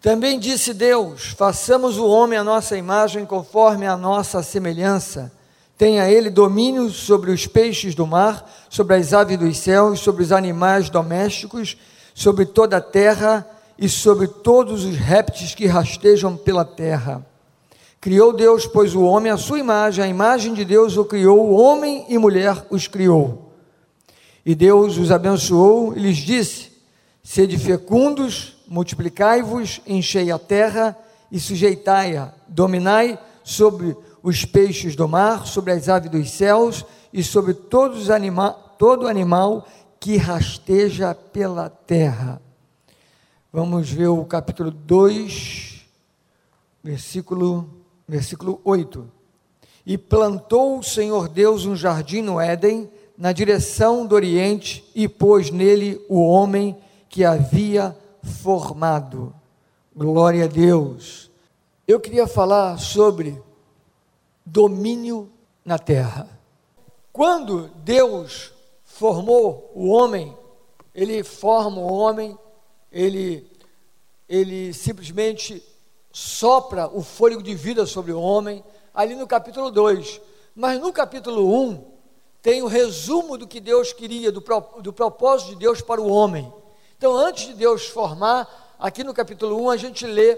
Também disse Deus: façamos o homem à nossa imagem, conforme a nossa semelhança. Tenha ele domínio sobre os peixes do mar, sobre as aves dos céus, sobre os animais domésticos, sobre toda a terra e sobre todos os répteis que rastejam pela terra. Criou Deus, pois, o homem à sua imagem, a imagem de Deus o criou, homem e mulher os criou. E Deus os abençoou e lhes disse: Sede fecundos, multiplicai-vos, enchei a terra e sujeitai-a, dominai sobre os peixes do mar, sobre as aves dos céus e sobre todos os anima todo animal que rasteja pela terra. Vamos ver o capítulo 2, versículo, versículo 8. E plantou o Senhor Deus um jardim no Éden, na direção do Oriente, e pôs nele o homem que havia formado. Glória a Deus. Eu queria falar sobre domínio na terra. Quando Deus formou o homem, ele forma o homem, ele, ele simplesmente sopra o fôlego de vida sobre o homem, ali no capítulo 2. Mas no capítulo 1, um, tem o resumo do que Deus queria, do, do propósito de Deus para o homem. Então, antes de Deus formar, aqui no capítulo 1, a gente lê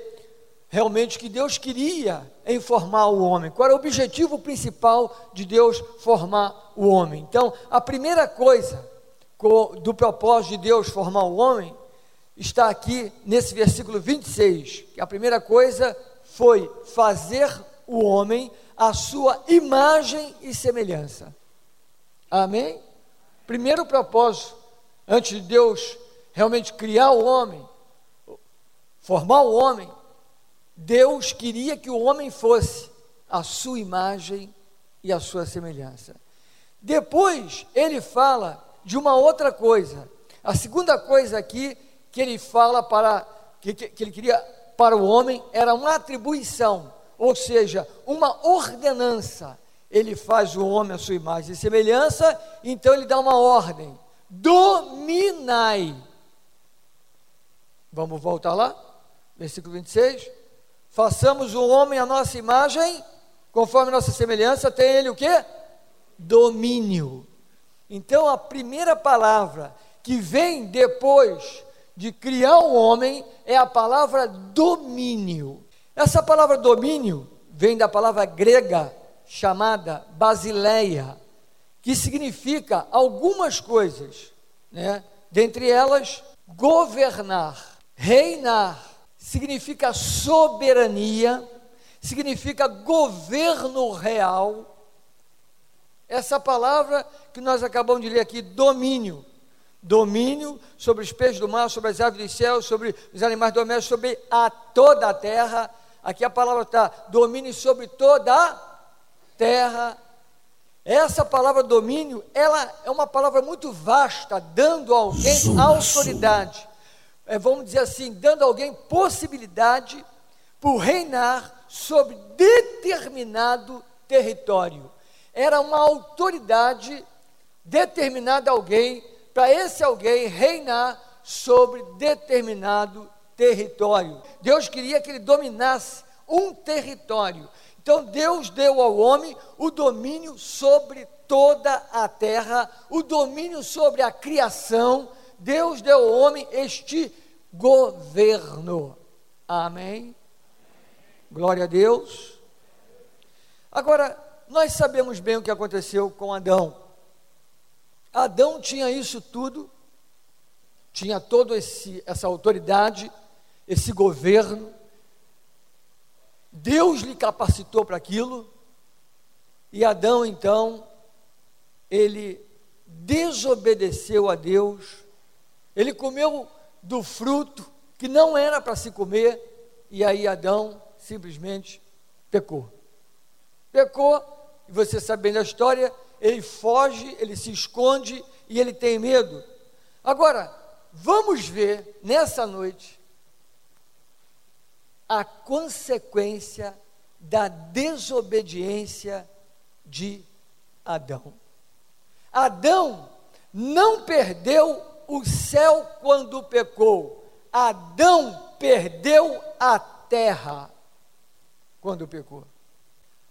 realmente que Deus queria em formar o homem. Qual era o objetivo principal de Deus formar o homem? Então, a primeira coisa do propósito de Deus formar o homem está aqui nesse versículo 26, que a primeira coisa foi fazer o homem a sua imagem e semelhança. Amém? Primeiro propósito, antes de Deus realmente criar o homem, formar o homem, Deus queria que o homem fosse a sua imagem e a sua semelhança. Depois ele fala de uma outra coisa. A segunda coisa aqui que ele fala para que, que, ele queria para o homem era uma atribuição, ou seja, uma ordenança. Ele faz o homem a sua imagem e semelhança, então ele dá uma ordem: dominai Vamos voltar lá? Versículo 26. Façamos o homem a nossa imagem, conforme nossa semelhança, tem ele o que? Domínio. Então a primeira palavra que vem depois de criar o homem é a palavra domínio. Essa palavra domínio vem da palavra grega chamada basileia, que significa algumas coisas, né? Dentre elas, governar. Reinar significa soberania, significa governo real. Essa palavra que nós acabamos de ler aqui, domínio. Domínio sobre os peixes do mar, sobre as aves dos céus, sobre os animais domésticos, sobre a toda a terra. Aqui a palavra está domínio sobre toda a terra. Essa palavra domínio, ela é uma palavra muito vasta, dando a alguém autoridade vamos dizer assim, dando a alguém possibilidade por reinar sobre determinado território. Era uma autoridade determinada a alguém, para esse alguém reinar sobre determinado território. Deus queria que ele dominasse um território. Então Deus deu ao homem o domínio sobre toda a terra, o domínio sobre a criação. Deus deu ao homem este governo. Amém? Glória a Deus. Agora, nós sabemos bem o que aconteceu com Adão. Adão tinha isso tudo, tinha toda essa autoridade, esse governo. Deus lhe capacitou para aquilo. E Adão, então, ele desobedeceu a Deus, ele comeu do fruto que não era para se comer, e aí Adão simplesmente pecou. Pecou, e você sabe bem da história, ele foge, ele se esconde e ele tem medo. Agora, vamos ver nessa noite a consequência da desobediência de Adão. Adão não perdeu o céu quando pecou. Adão perdeu a terra quando pecou.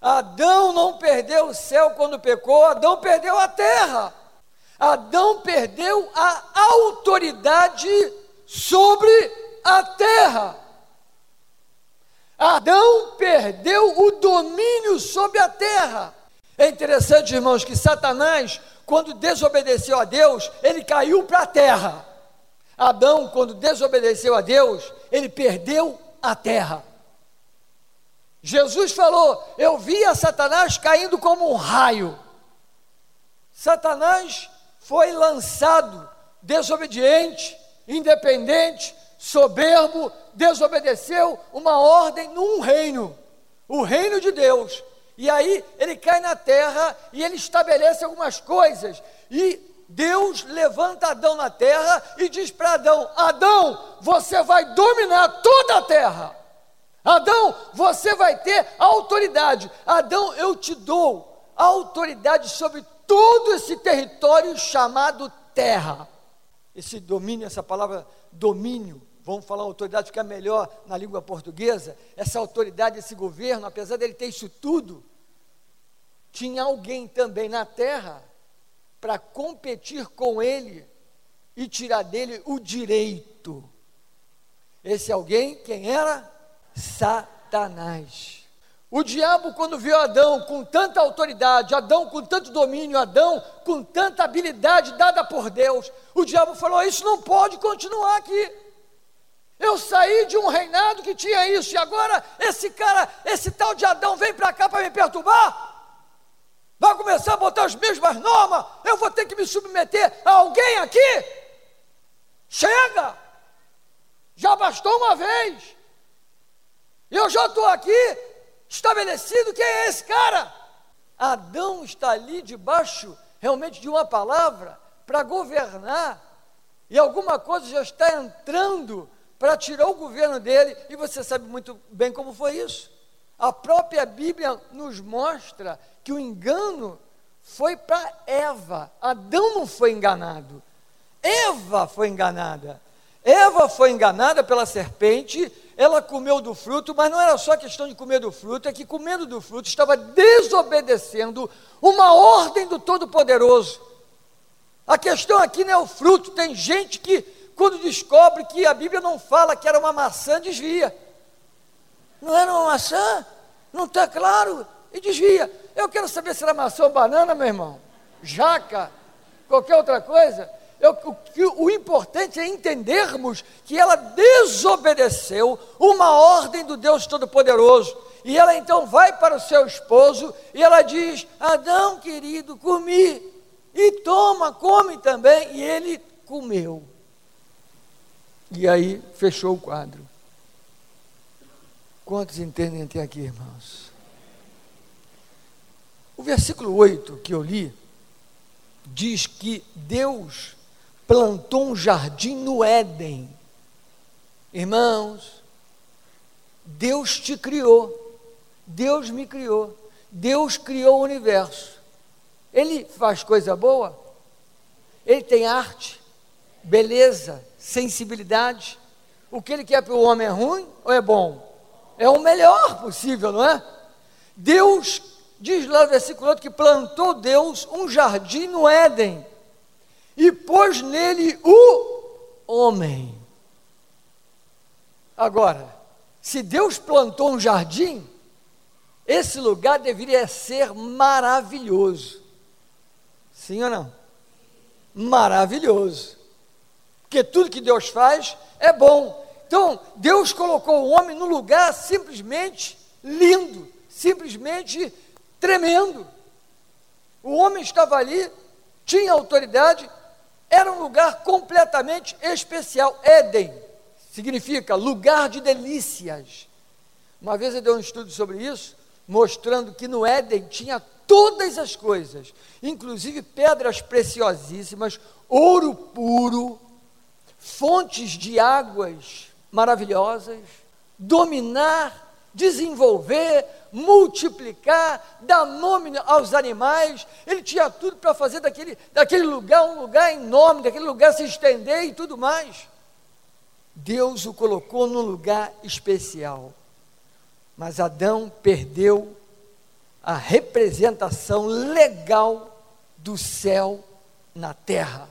Adão não perdeu o céu quando pecou, Adão perdeu a terra. Adão perdeu a autoridade sobre a terra. Adão perdeu o domínio sobre a terra. É interessante, irmãos, que Satanás, quando desobedeceu a Deus, ele caiu para a terra. Adão, quando desobedeceu a Deus, ele perdeu a terra. Jesus falou: Eu via Satanás caindo como um raio. Satanás foi lançado desobediente, independente, soberbo, desobedeceu uma ordem num reino, o reino de Deus. E aí ele cai na terra e ele estabelece algumas coisas. E Deus levanta Adão na terra e diz para Adão: Adão, você vai dominar toda a terra. Adão, você vai ter autoridade. Adão, eu te dou autoridade sobre todo esse território chamado terra. Esse domínio, essa palavra domínio, vamos falar autoridade, fica melhor na língua portuguesa. Essa autoridade, esse governo, apesar dele ter isso tudo, tinha alguém também na terra para competir com ele e tirar dele o direito. Esse alguém, quem era? Satanás. O diabo, quando viu Adão com tanta autoridade, Adão com tanto domínio, Adão com tanta habilidade dada por Deus, o diabo falou: Isso não pode continuar aqui. Eu saí de um reinado que tinha isso, e agora esse cara, esse tal de Adão, vem para cá para me perturbar? Vai começar a botar as mesmas normas? Eu vou ter que me submeter a alguém aqui? Chega! Já bastou uma vez. Eu já estou aqui estabelecido quem é esse cara. Adão está ali debaixo realmente de uma palavra para governar, e alguma coisa já está entrando para tirar o governo dele, e você sabe muito bem como foi isso. A própria Bíblia nos mostra que o engano foi para Eva. Adão não foi enganado. Eva foi enganada. Eva foi enganada pela serpente, ela comeu do fruto, mas não era só questão de comer do fruto, é que comendo do fruto estava desobedecendo uma ordem do Todo-Poderoso. A questão aqui não é o fruto, tem gente que, quando descobre que a Bíblia não fala que era uma maçã, desvia. Não era uma maçã? Não está claro? E desvia. Eu quero saber se era maçã ou banana, meu irmão. Jaca, qualquer outra coisa. Eu, o, o importante é entendermos que ela desobedeceu uma ordem do Deus Todo-Poderoso. E ela então vai para o seu esposo e ela diz: Adão querido, comi. E toma, come também. E ele comeu. E aí fechou o quadro. Quantos entendem até aqui, irmãos? O versículo 8 que eu li diz que Deus plantou um jardim no Éden. Irmãos, Deus te criou, Deus me criou, Deus criou o universo. Ele faz coisa boa, ele tem arte, beleza, sensibilidade. O que ele quer para o homem é ruim ou é bom? É o melhor possível, não é? Deus, diz lá no versículo 8, que plantou Deus um jardim no Éden e pôs nele o homem. Agora, se Deus plantou um jardim, esse lugar deveria ser maravilhoso. Sim ou não? Maravilhoso. Porque tudo que Deus faz é bom. Então, Deus colocou o homem no lugar simplesmente lindo, simplesmente tremendo. O homem estava ali, tinha autoridade, era um lugar completamente especial. Éden significa lugar de delícias. Uma vez eu dei um estudo sobre isso, mostrando que no Éden tinha todas as coisas, inclusive pedras preciosíssimas, ouro puro, fontes de águas maravilhosas, dominar, desenvolver, multiplicar, dar nome aos animais. Ele tinha tudo para fazer daquele, daquele lugar um lugar enorme, daquele lugar se estender e tudo mais. Deus o colocou num lugar especial. Mas Adão perdeu a representação legal do céu na terra.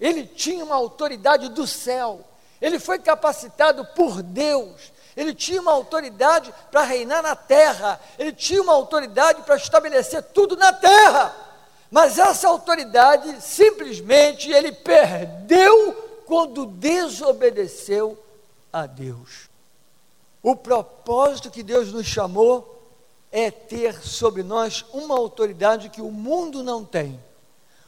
Ele tinha uma autoridade do céu, ele foi capacitado por Deus, ele tinha uma autoridade para reinar na terra, ele tinha uma autoridade para estabelecer tudo na terra. Mas essa autoridade simplesmente ele perdeu quando desobedeceu a Deus. O propósito que Deus nos chamou é ter sobre nós uma autoridade que o mundo não tem.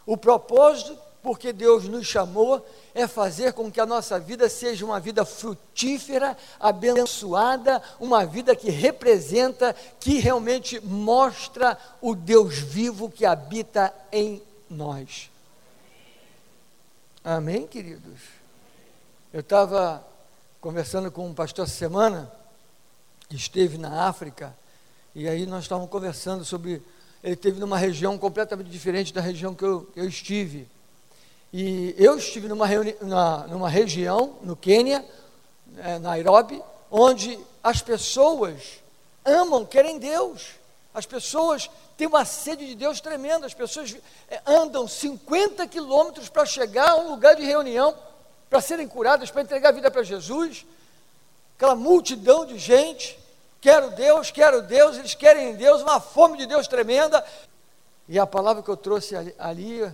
O propósito, porque Deus nos chamou, é fazer com que a nossa vida seja uma vida frutífera, abençoada, uma vida que representa, que realmente mostra o Deus vivo que habita em nós. Amém, queridos? Eu estava conversando com um pastor essa semana, que esteve na África, e aí nós estávamos conversando sobre. Ele esteve numa região completamente diferente da região que eu, que eu estive. E eu estive numa, numa, numa região, no Quênia, é, Nairobi, onde as pessoas amam, querem Deus. As pessoas têm uma sede de Deus tremenda. As pessoas é, andam 50 quilômetros para chegar a um lugar de reunião, para serem curadas, para entregar a vida para Jesus. Aquela multidão de gente. Quero Deus, quero Deus, eles querem Deus, uma fome de Deus tremenda. E a palavra que eu trouxe ali, ali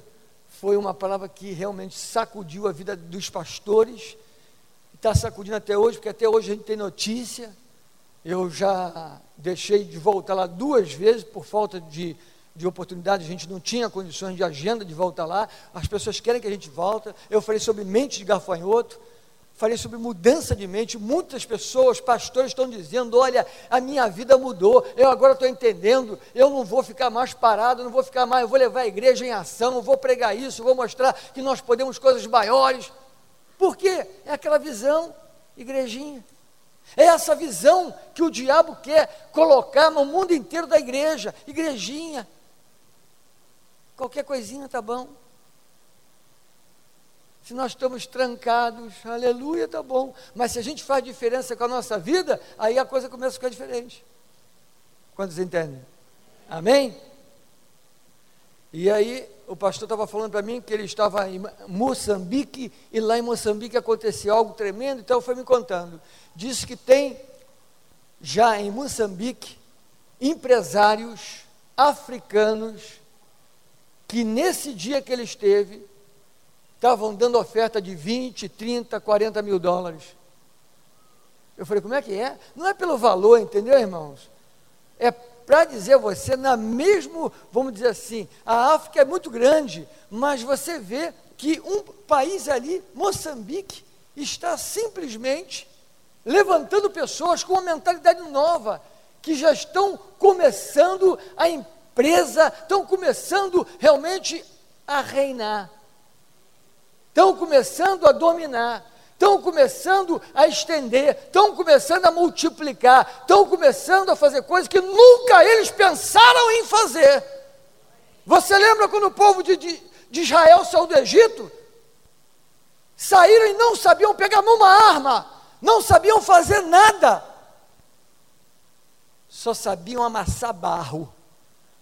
foi uma palavra que realmente sacudiu a vida dos pastores, está sacudindo até hoje, porque até hoje a gente tem notícia. Eu já deixei de voltar lá duas vezes por falta de, de oportunidade, a gente não tinha condições de agenda de voltar lá, as pessoas querem que a gente volte. Eu falei sobre mente de gafanhoto, falei sobre mudança de mente. Muitas pessoas, pastores, estão dizendo: olha, a minha vida mudou, eu agora estou entendendo, eu não vou ficar mais parado, não vou ficar mais, eu vou levar a igreja em ação, eu vou pregar isso, vou mostrar que nós podemos coisas maiores. Por quê? É aquela visão, igrejinha. É essa visão que o diabo quer colocar no mundo inteiro da igreja, igrejinha. Qualquer coisinha tá bom. Se nós estamos trancados, aleluia, tá bom. Mas se a gente faz diferença com a nossa vida, aí a coisa começa a ficar diferente. Quantos entendem? Amém? E aí o pastor estava falando para mim que ele estava em Moçambique e lá em Moçambique aconteceu algo tremendo, então foi me contando. Disse que tem já em Moçambique empresários africanos que nesse dia que ele esteve estavam dando oferta de 20, 30, 40 mil dólares. Eu falei, como é que é? Não é pelo valor, entendeu, irmãos? É para dizer a você, na mesmo, vamos dizer assim, a África é muito grande, mas você vê que um país ali, Moçambique, está simplesmente levantando pessoas com uma mentalidade nova, que já estão começando a empresa, estão começando realmente a reinar estão começando a dominar, estão começando a estender, estão começando a multiplicar, estão começando a fazer coisas que nunca eles pensaram em fazer. Você lembra quando o povo de, de, de Israel saiu do Egito? Saíram e não sabiam pegar uma arma, não sabiam fazer nada, só sabiam amassar barro.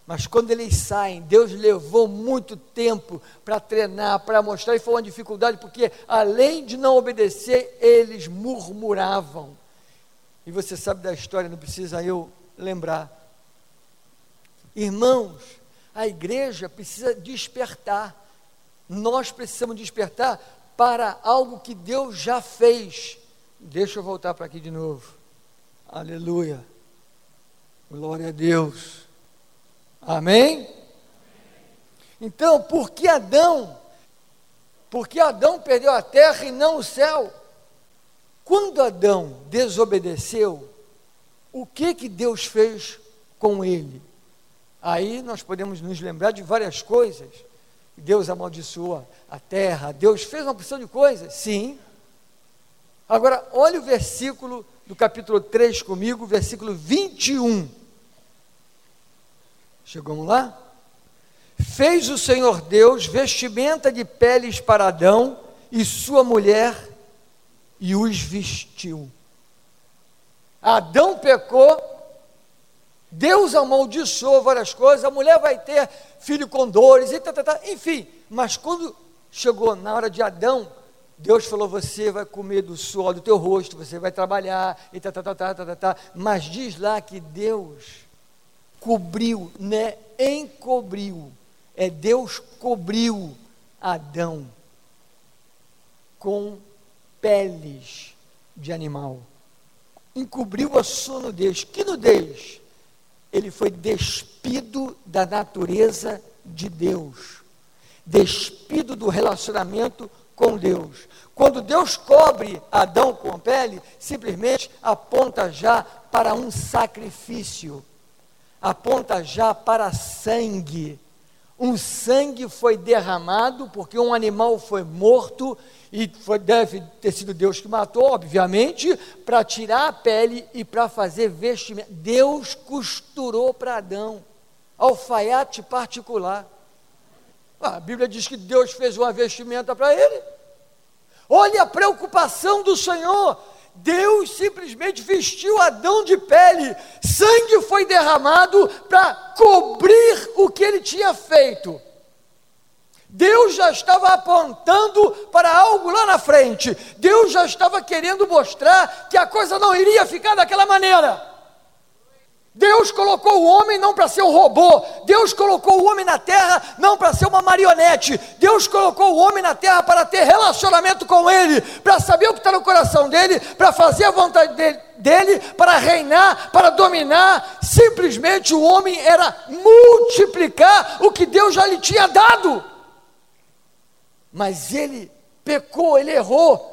Mas quando eles saem, Deus levou muito tempo para treinar, para mostrar, e foi uma dificuldade, porque além de não obedecer, eles murmuravam. E você sabe da história, não precisa eu lembrar. Irmãos, a igreja precisa despertar. Nós precisamos despertar para algo que Deus já fez. Deixa eu voltar para aqui de novo. Aleluia. Glória a Deus. Amém? Então, por que Adão? Porque Adão perdeu a terra e não o céu. Quando Adão desobedeceu, o que que Deus fez com ele? Aí nós podemos nos lembrar de várias coisas. Deus amaldiçoou a terra, Deus fez uma porção de coisas, sim. Agora, olha o versículo do capítulo 3 comigo, versículo 21. Chegamos lá? Fez o Senhor Deus vestimenta de peles para Adão e sua mulher, e os vestiu. Adão pecou, Deus amaldiçoou várias coisas, a mulher vai ter filho com dores, e tá, tá, tá, enfim. Mas quando chegou na hora de Adão, Deus falou: Você vai comer do suor do teu rosto, você vai trabalhar, e tá, tá, tá, tá, tá, tá. Mas diz lá que Deus cobriu, né? Encobriu. É Deus cobriu Adão com peles de animal. Encobriu a sua nudez. Que nudez? Ele foi despido da natureza de Deus, despido do relacionamento com Deus. Quando Deus cobre Adão com a pele, simplesmente aponta já para um sacrifício, aponta já para sangue. Um sangue foi derramado porque um animal foi morto e foi, deve ter sido Deus que matou, obviamente, para tirar a pele e para fazer vestimento. Deus costurou para Adão, alfaiate particular. A Bíblia diz que Deus fez uma vestimenta para ele. Olha a preocupação do Senhor. Deus simplesmente vestiu Adão de pele, sangue foi derramado para cobrir o que ele tinha feito. Deus já estava apontando para algo lá na frente. Deus já estava querendo mostrar que a coisa não iria ficar daquela maneira. Deus colocou o homem não para ser um robô, Deus colocou o homem na terra não para ser uma marionete, Deus colocou o homem na terra para ter relacionamento com Ele, para saber o que está no coração dele, para fazer a vontade dele, dele, para reinar, para dominar. Simplesmente o homem era multiplicar o que Deus já lhe tinha dado. Mas ele pecou, ele errou,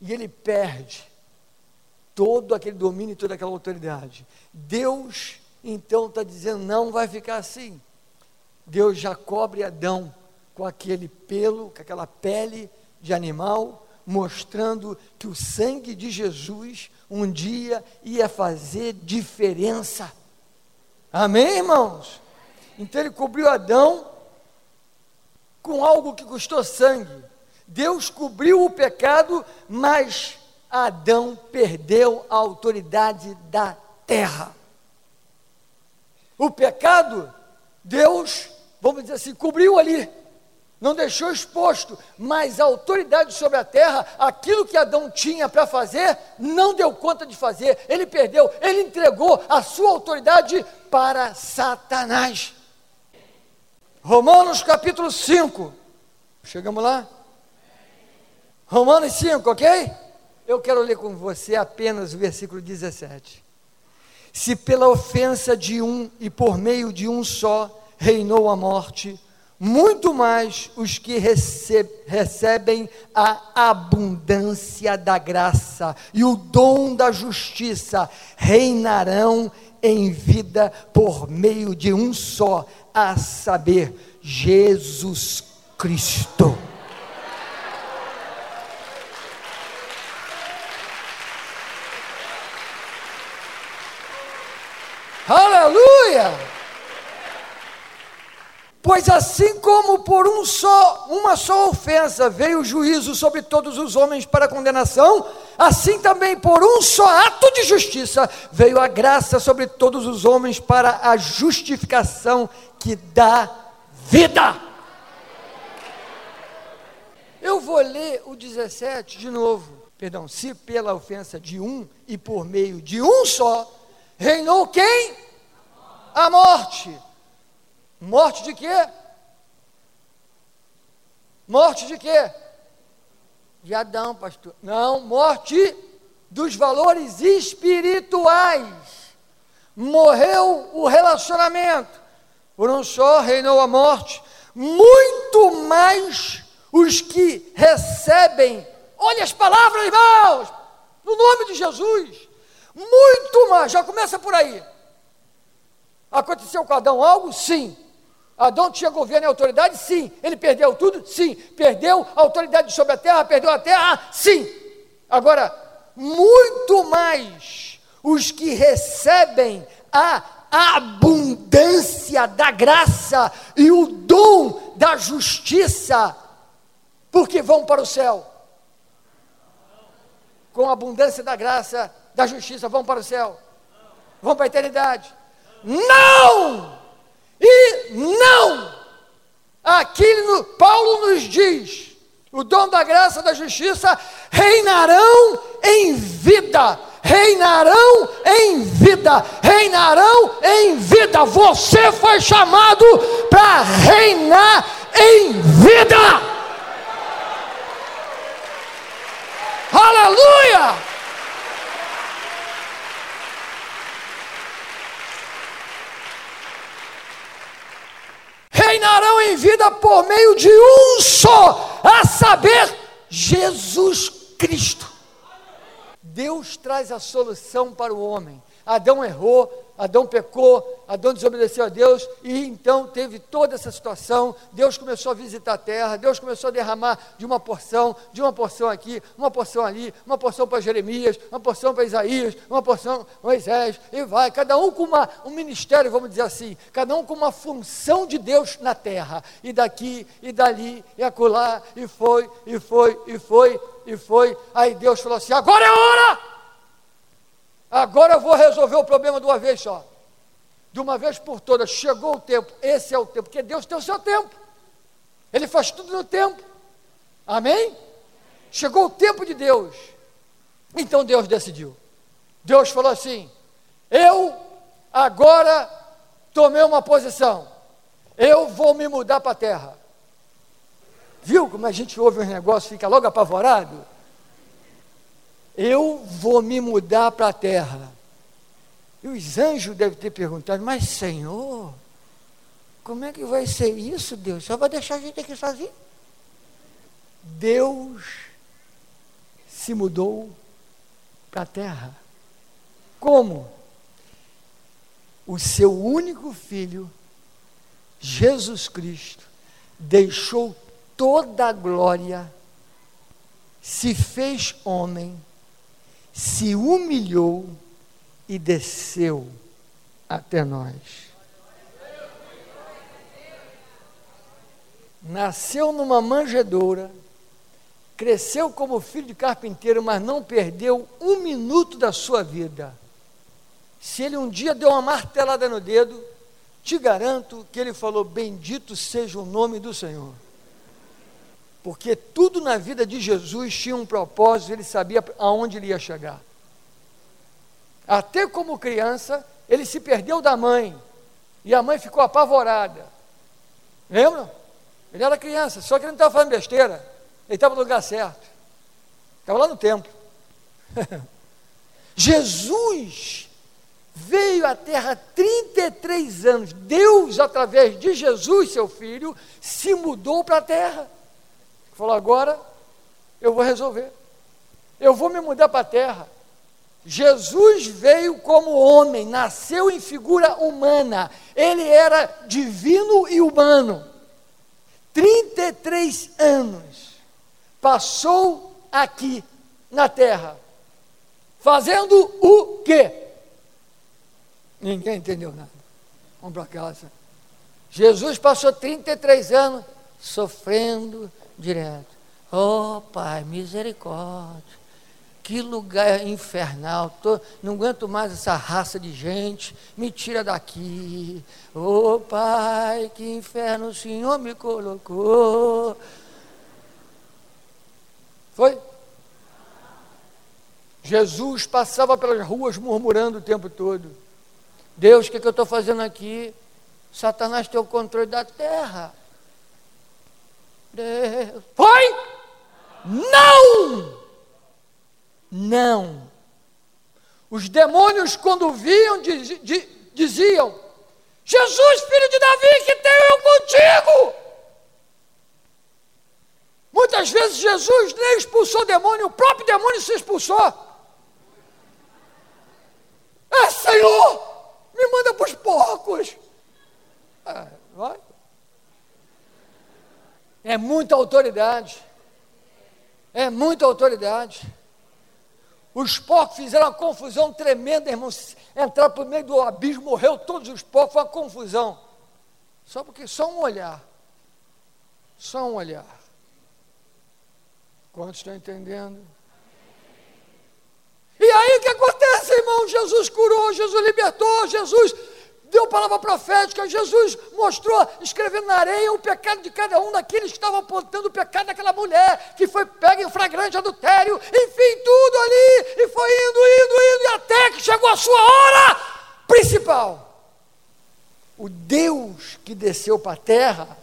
e ele perde todo aquele domínio e toda aquela autoridade. Deus, então, está dizendo: não vai ficar assim. Deus já cobre Adão com aquele pelo, com aquela pele de animal, mostrando que o sangue de Jesus um dia ia fazer diferença. Amém, irmãos? Então ele cobriu Adão com algo que custou sangue. Deus cobriu o pecado, mas Adão perdeu a autoridade da terra. O pecado, Deus, vamos dizer assim, cobriu ali, não deixou exposto, mas a autoridade sobre a terra, aquilo que Adão tinha para fazer, não deu conta de fazer, ele perdeu, ele entregou a sua autoridade para Satanás. Romanos capítulo 5. Chegamos lá? Romanos 5, ok? Eu quero ler com você apenas o versículo 17. Se pela ofensa de um e por meio de um só reinou a morte, muito mais os que recebem a abundância da graça e o dom da justiça reinarão em vida por meio de um só, a saber, Jesus Cristo. Aleluia! Pois assim como por um só, uma só ofensa veio o juízo sobre todos os homens para condenação, assim também por um só ato de justiça veio a graça sobre todos os homens para a justificação que dá vida. Eu vou ler o 17 de novo. Perdão, se pela ofensa de um e por meio de um só, reinou quem? A morte. Morte de quê? Morte de quê? De Adão, pastor. Não, morte dos valores espirituais. Morreu o relacionamento. Por um só reinou a morte, muito mais os que recebem, olha as palavras, irmãos, no nome de Jesus, muito mais, já começa por aí. Aconteceu com Adão algo? Sim. Adão tinha governo e autoridade? Sim. Ele perdeu tudo? Sim. Perdeu a autoridade sobre a terra? Perdeu a terra? Sim. Agora, muito mais os que recebem a a abundância da graça e o dom da justiça, porque vão para o céu. com a abundância da graça, da justiça, vão para o céu, vão para a eternidade. Não! E não! Aqui Paulo nos diz: o dom da graça da justiça reinarão em vida, reinarão em vida, reinarão em vida. Você foi chamado para reinar em vida. Aleluia! Reinarão em vida por meio de um só, a saber, Jesus Cristo. Deus traz a solução para o homem. Adão errou, Adão pecou, Adão desobedeceu a Deus e então teve toda essa situação. Deus começou a visitar a terra, Deus começou a derramar de uma porção, de uma porção aqui, uma porção ali, uma porção para Jeremias, uma porção para Isaías, uma porção para Moisés, e vai, cada um com uma, um ministério, vamos dizer assim, cada um com uma função de Deus na terra, e daqui, e dali, e acolá, e foi, e foi, e foi, e foi. Aí Deus falou assim: agora é hora! Agora eu vou resolver o problema de uma vez só. De uma vez por todas, chegou o tempo, esse é o tempo, porque Deus tem o seu tempo. Ele faz tudo no tempo. Amém? Chegou o tempo de Deus. Então Deus decidiu. Deus falou assim: Eu agora tomei uma posição. Eu vou me mudar para a terra. Viu como a gente ouve um negócio fica logo apavorado? Eu vou me mudar para a terra. E os anjos devem ter perguntado, mas Senhor, como é que vai ser isso, Deus? Só vai deixar a gente aqui sozinho? Deus se mudou para a terra. Como? O seu único filho, Jesus Cristo, deixou toda a glória, se fez homem se humilhou e desceu até nós. Nasceu numa manjedoura, cresceu como filho de carpinteiro, mas não perdeu um minuto da sua vida. Se ele um dia deu uma martelada no dedo, te garanto que ele falou: Bendito seja o nome do Senhor. Porque tudo na vida de Jesus tinha um propósito, ele sabia aonde ele ia chegar. Até como criança, ele se perdeu da mãe. E a mãe ficou apavorada. Lembram? Ele era criança, só que ele não estava fazendo besteira. Ele estava no lugar certo. Estava lá no templo. Jesus veio à terra 33 anos. Deus, através de Jesus, seu filho, se mudou para a terra. Falou: agora eu vou resolver. Eu vou me mudar para a terra. Jesus veio como homem, nasceu em figura humana. Ele era divino e humano. 33 anos passou aqui na terra. Fazendo o quê? Ninguém entendeu nada. Vamos para casa. Jesus passou 33 anos sofrendo, direto. Oh, Pai, misericórdia. Que lugar infernal. Tô, não aguento mais essa raça de gente. Me tira daqui. Oh, Pai, que inferno o Senhor me colocou. Foi? Jesus passava pelas ruas murmurando o tempo todo. Deus, o que, que eu estou fazendo aqui? Satanás tem o controle da terra. Deus. Foi? Não! Não. Os demônios, quando viam, diziam: Jesus, filho de Davi, que tenho eu contigo. Muitas vezes Jesus nem expulsou o demônio, o próprio demônio se expulsou. É, Senhor, me manda para os porcos. É, vai. É muita autoridade. É muita autoridade. Os porcos fizeram uma confusão tremenda, irmão. Entraram por meio do abismo, morreu todos os porcos, foi uma confusão. Só porque, só um olhar. Só um olhar. Quantos estão entendendo? E aí o que acontece, irmão? Jesus curou, Jesus libertou, Jesus deu palavra profética, Jesus mostrou, escrevendo na areia, o pecado de cada um daqueles que estavam apontando o pecado daquela mulher, que foi pega em flagrante adultério, enfim, tudo ali, e foi indo, indo, indo, e até que chegou a sua hora principal. O Deus que desceu para a terra,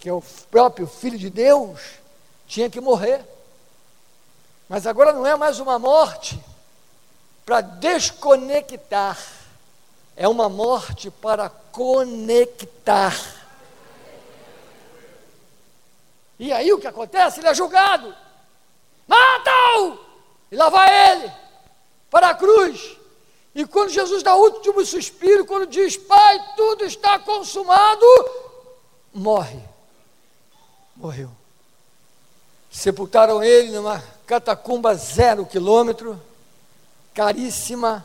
que é o próprio Filho de Deus, tinha que morrer. Mas agora não é mais uma morte para desconectar é uma morte para conectar. E aí o que acontece? Ele é julgado. Mata-o! E lá vai ele para a cruz. E quando Jesus dá o último suspiro, quando diz, Pai, tudo está consumado, morre. Morreu. Sepultaram ele numa catacumba zero quilômetro, caríssima,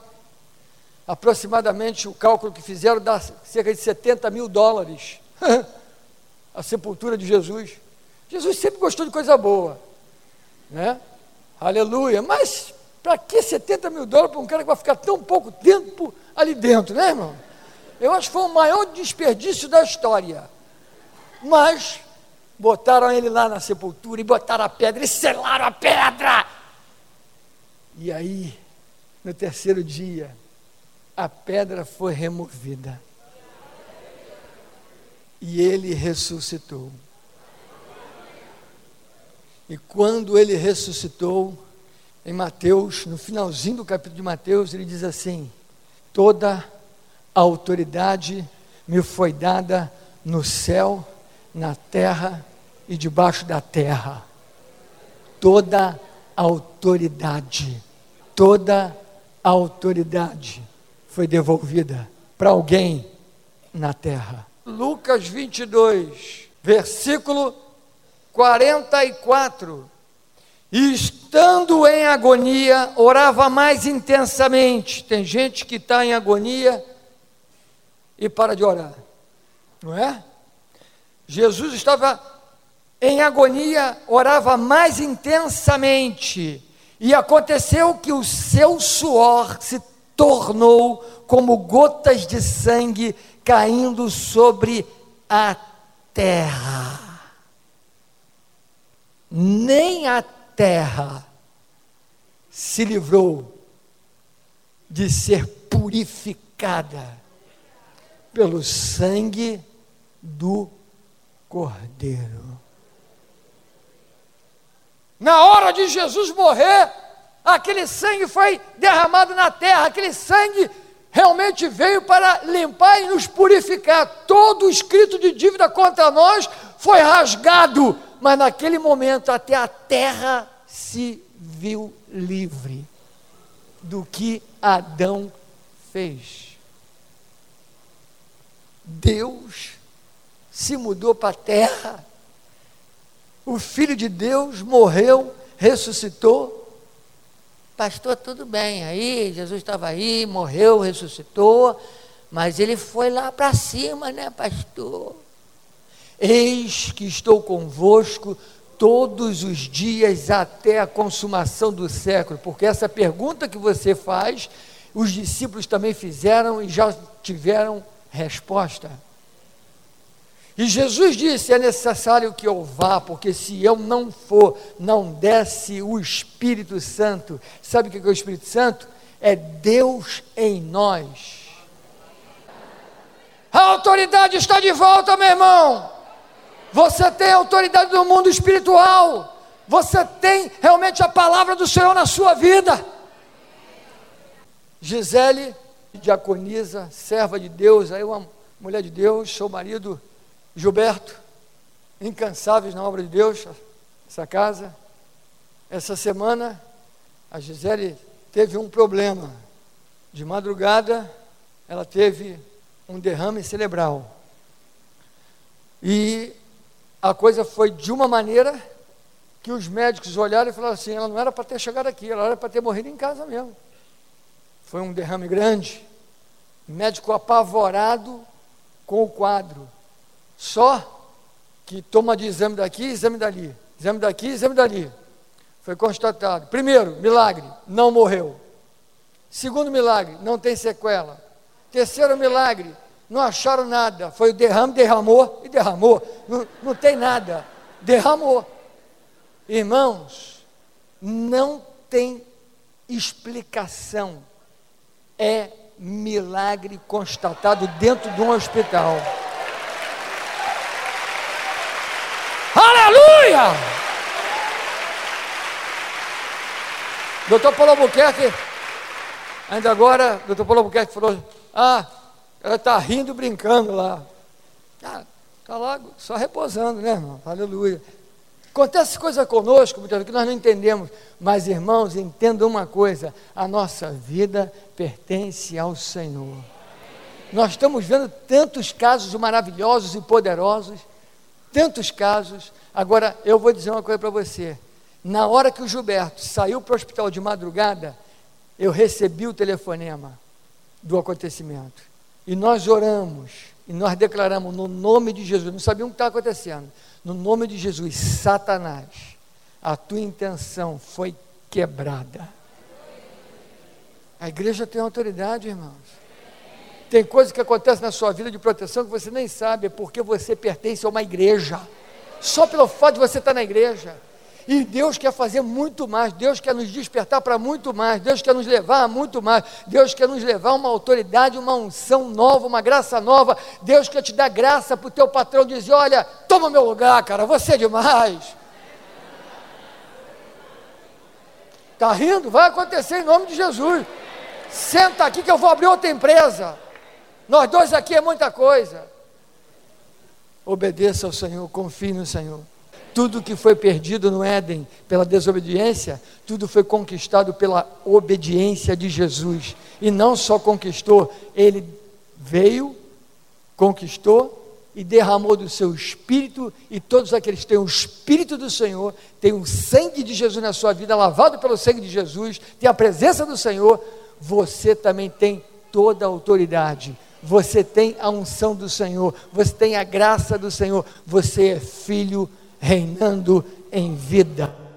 aproximadamente o cálculo que fizeram dá cerca de 70 mil dólares a sepultura de Jesus. Jesus sempre gostou de coisa boa, né? Aleluia. Mas para que 70 mil dólares para um cara que vai ficar tão pouco tempo ali dentro, né, irmão? Eu acho que foi o maior desperdício da história. Mas botaram ele lá na sepultura e botaram a pedra e selaram a pedra. E aí, no terceiro dia, a pedra foi removida. E ele ressuscitou. E quando ele ressuscitou, em Mateus, no finalzinho do capítulo de Mateus, ele diz assim: Toda a autoridade me foi dada no céu, na terra e debaixo da terra. Toda a autoridade, toda a autoridade foi devolvida para alguém na terra. Lucas 22, versículo 44. E estando em agonia, orava mais intensamente. Tem gente que está em agonia e para de orar, não é? Jesus estava em agonia, orava mais intensamente. E aconteceu que o seu suor se tornou como gotas de sangue caindo sobre a terra. Nem a terra se livrou de ser purificada pelo sangue do Cordeiro. Na hora de Jesus morrer, aquele sangue foi derramado na terra, aquele sangue realmente veio para limpar e nos purificar. Todo o escrito de dívida contra nós foi rasgado, mas naquele momento até a terra se viu livre do que Adão fez. Deus se mudou para a terra, o Filho de Deus morreu, ressuscitou, pastor, tudo bem. Aí Jesus estava aí, morreu, ressuscitou, mas ele foi lá para cima, né, pastor? Eis que estou convosco todos os dias até a consumação do século, porque essa pergunta que você faz, os discípulos também fizeram e já tiveram resposta. E Jesus disse: é necessário que eu vá, porque se eu não for, não desce o Espírito Santo. Sabe o que é o Espírito Santo? É Deus em nós. A autoridade está de volta, meu irmão. Você tem autoridade no mundo espiritual. Você tem realmente a palavra do Senhor na sua vida. Gisele, diaconisa, serva de Deus, aí uma mulher de Deus, seu marido Gilberto, incansáveis na obra de Deus, essa casa. Essa semana, a Gisele teve um problema. De madrugada, ela teve um derrame cerebral. E a coisa foi de uma maneira que os médicos olharam e falaram assim: ela não era para ter chegado aqui, ela era para ter morrido em casa mesmo. Foi um derrame grande. médico apavorado com o quadro. Só que toma de exame daqui, exame dali, exame daqui, exame dali. Foi constatado. Primeiro, milagre, não morreu. Segundo milagre, não tem sequela. Terceiro milagre, não acharam nada. Foi o derrame, derramou e derramou. Não, não tem nada. Derramou. Irmãos, não tem explicação. É milagre constatado dentro de um hospital. Aleluia! Doutor Paulo Albuquerque, ainda agora, doutor Paulo Albuquerque falou: Ah, ela está rindo, brincando lá. Ah, está lá só repousando, né, irmão? Aleluia. Acontece coisa conosco, muitas vezes, que nós não entendemos. Mas, irmãos, entendam uma coisa: a nossa vida pertence ao Senhor. Nós estamos vendo tantos casos maravilhosos e poderosos, tantos casos. Agora, eu vou dizer uma coisa para você. Na hora que o Gilberto saiu para o hospital de madrugada, eu recebi o telefonema do acontecimento. E nós oramos, e nós declaramos no nome de Jesus, não sabíamos o que estava acontecendo. No nome de Jesus, Satanás, a tua intenção foi quebrada. A igreja tem autoridade, irmãos. Tem coisas que acontecem na sua vida de proteção que você nem sabe, é porque você pertence a uma igreja. Só pelo fato de você estar na igreja. E Deus quer fazer muito mais, Deus quer nos despertar para muito mais, Deus quer nos levar a muito mais, Deus quer nos levar uma autoridade, uma unção nova, uma graça nova. Deus quer te dar graça para o teu patrão dizer: olha, toma meu lugar, cara, você é demais. Está rindo? Vai acontecer em nome de Jesus. Senta aqui que eu vou abrir outra empresa. Nós dois aqui é muita coisa. Obedeça ao Senhor, confie no Senhor. Tudo que foi perdido no Éden pela desobediência, tudo foi conquistado pela obediência de Jesus. E não só conquistou, ele veio, conquistou e derramou do seu espírito, e todos aqueles que têm o espírito do Senhor, têm o sangue de Jesus na sua vida, lavado pelo sangue de Jesus, tem a presença do Senhor, você também tem toda a autoridade. Você tem a unção do Senhor, você tem a graça do Senhor, você é filho reinando em vida.